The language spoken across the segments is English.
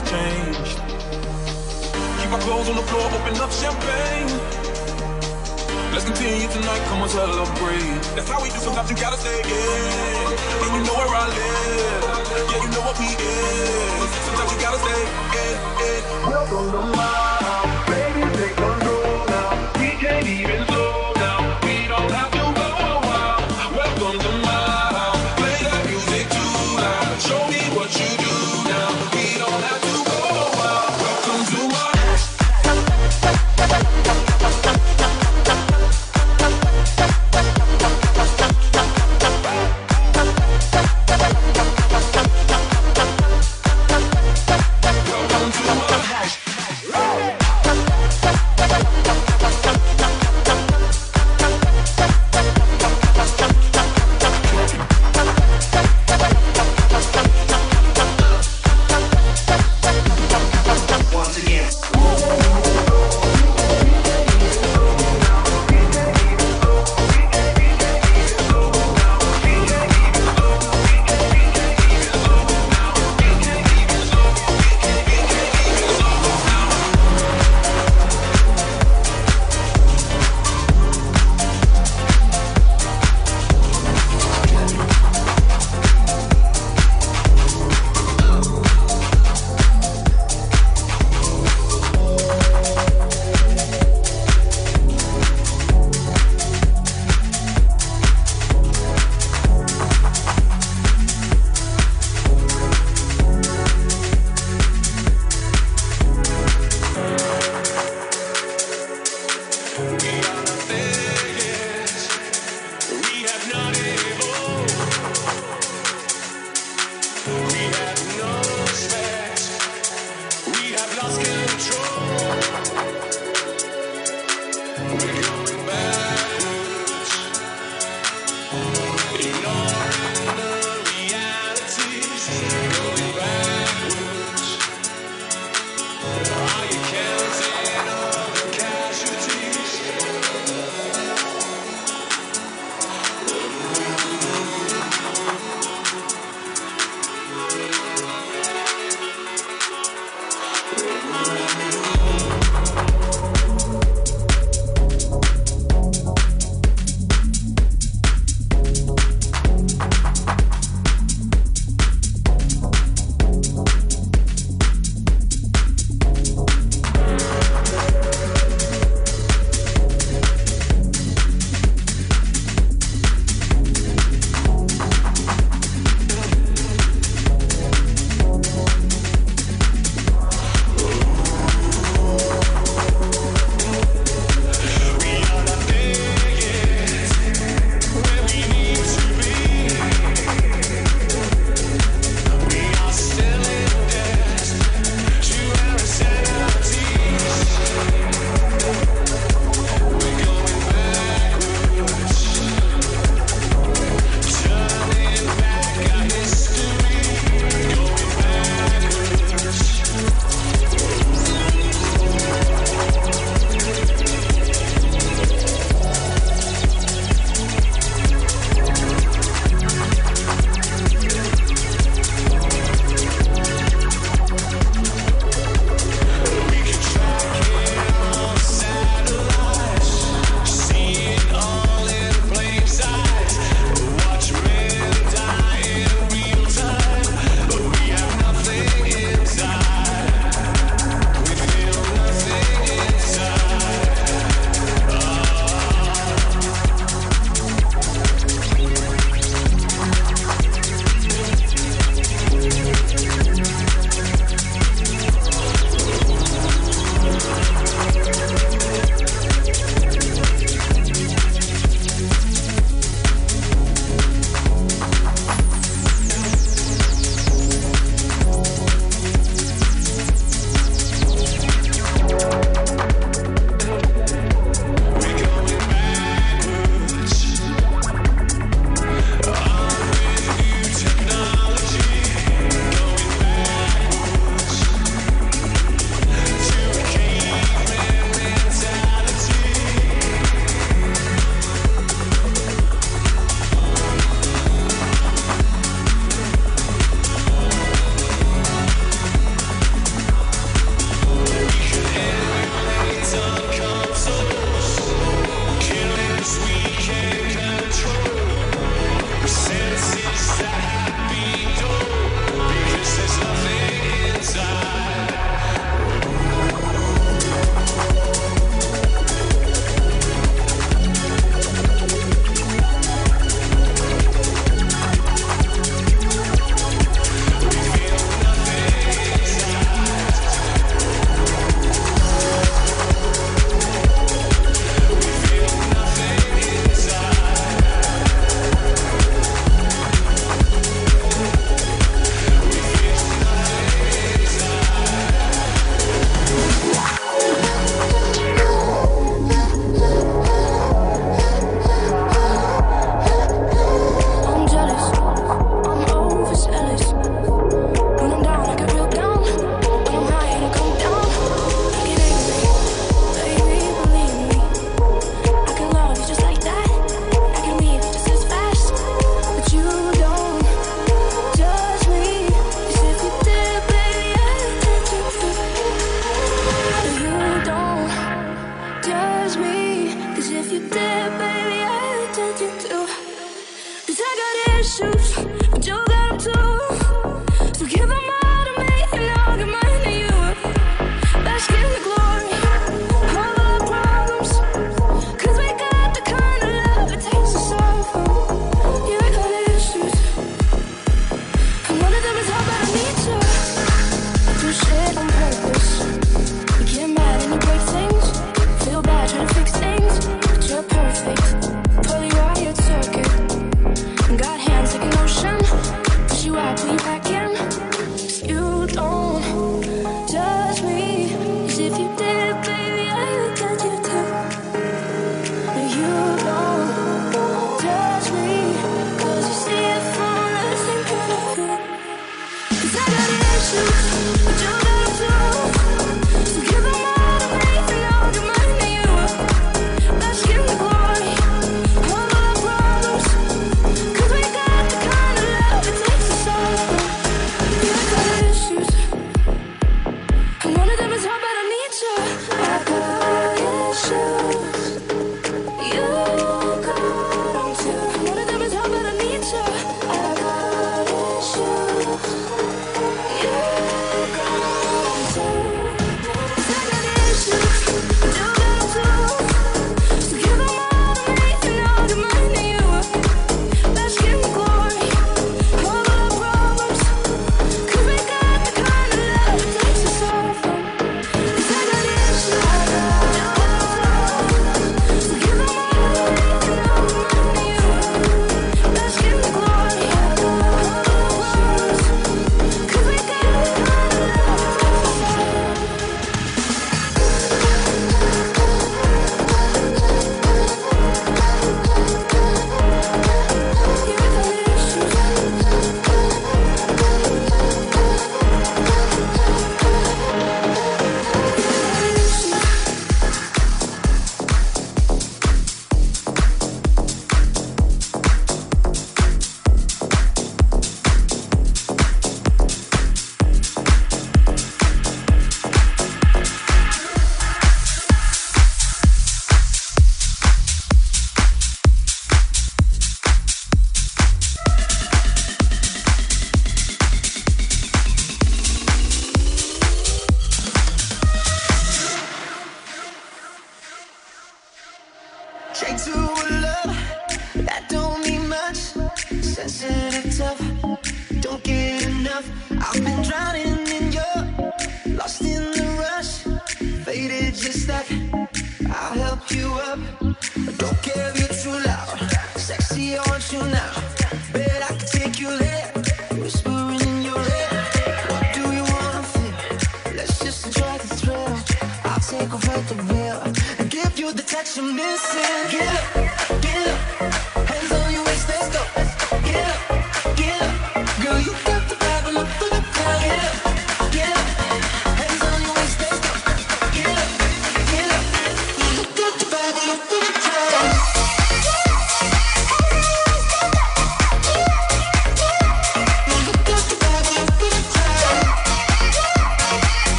nothing's changed. Keep our clothes on the floor, open up champagne. Let's continue tonight, come on, celebrate. That's how we do, sometimes you gotta stay in, And you know where I live, yeah, you know what we is. Sometimes you gotta say yeah, yeah. Welcome to my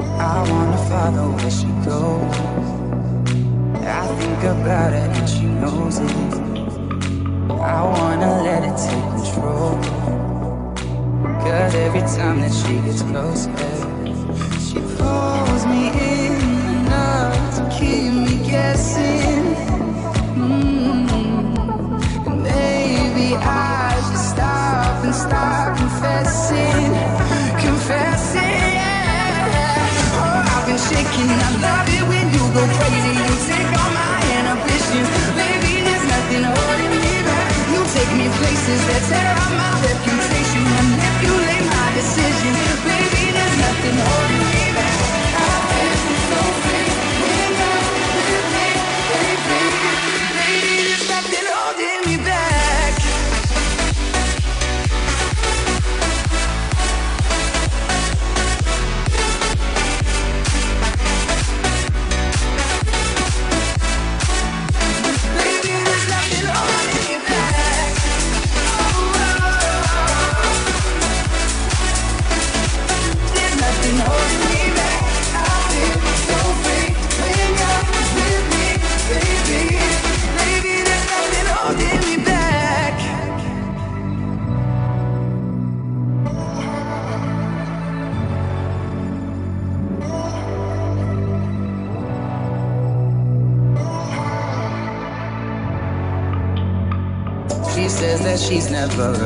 I wanna follow where she goes. I think about it and she knows it. I wanna let it take control. Cause every time that she gets closer, she pulls me in enough to keep me guessing. I love it when you go crazy. You take all my inhibitions. Baby, there's nothing holding me back. You take me places that tear up my reputation Manipulate my decision Baby, there's nothing holding never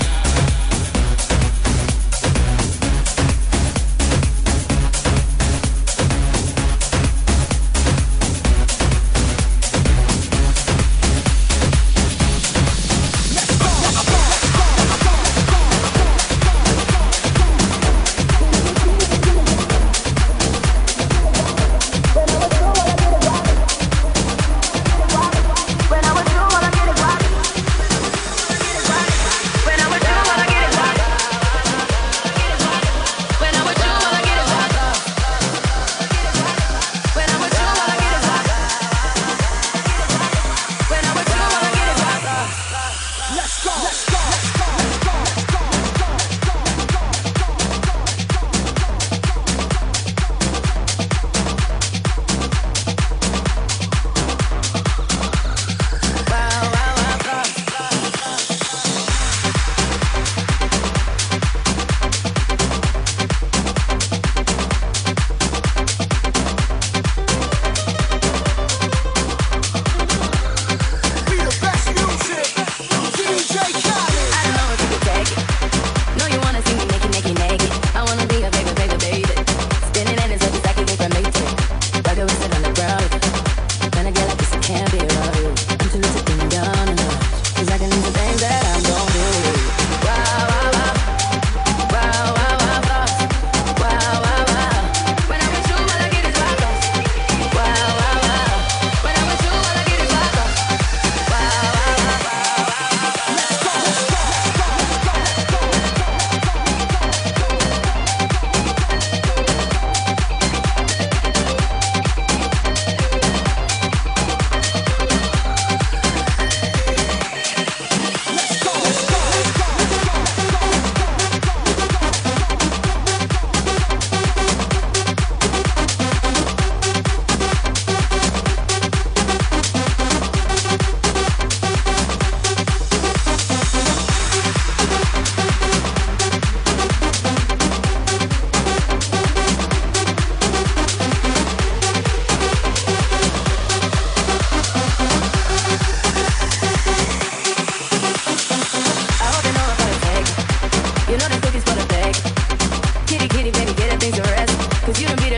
kitty, baby, get it, things to rest. Cause you done beat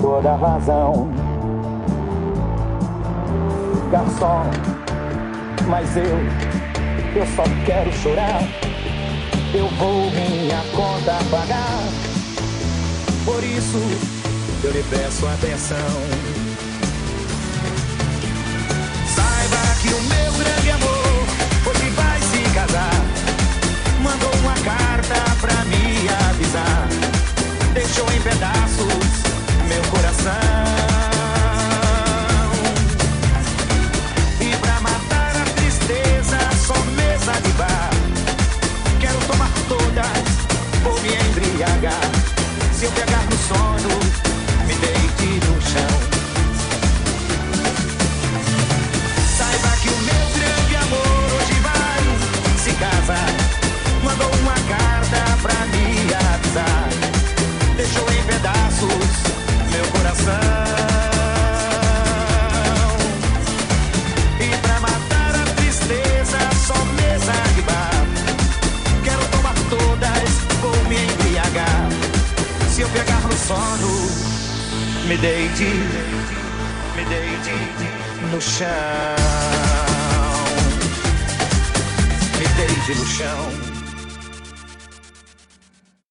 toda razão. garçom mas eu, eu só quero chorar. Eu vou minha conta pagar. Por isso, eu lhe peço atenção. Saiba que o meu grande amor hoje vai se casar. Mandou uma carta pra mim.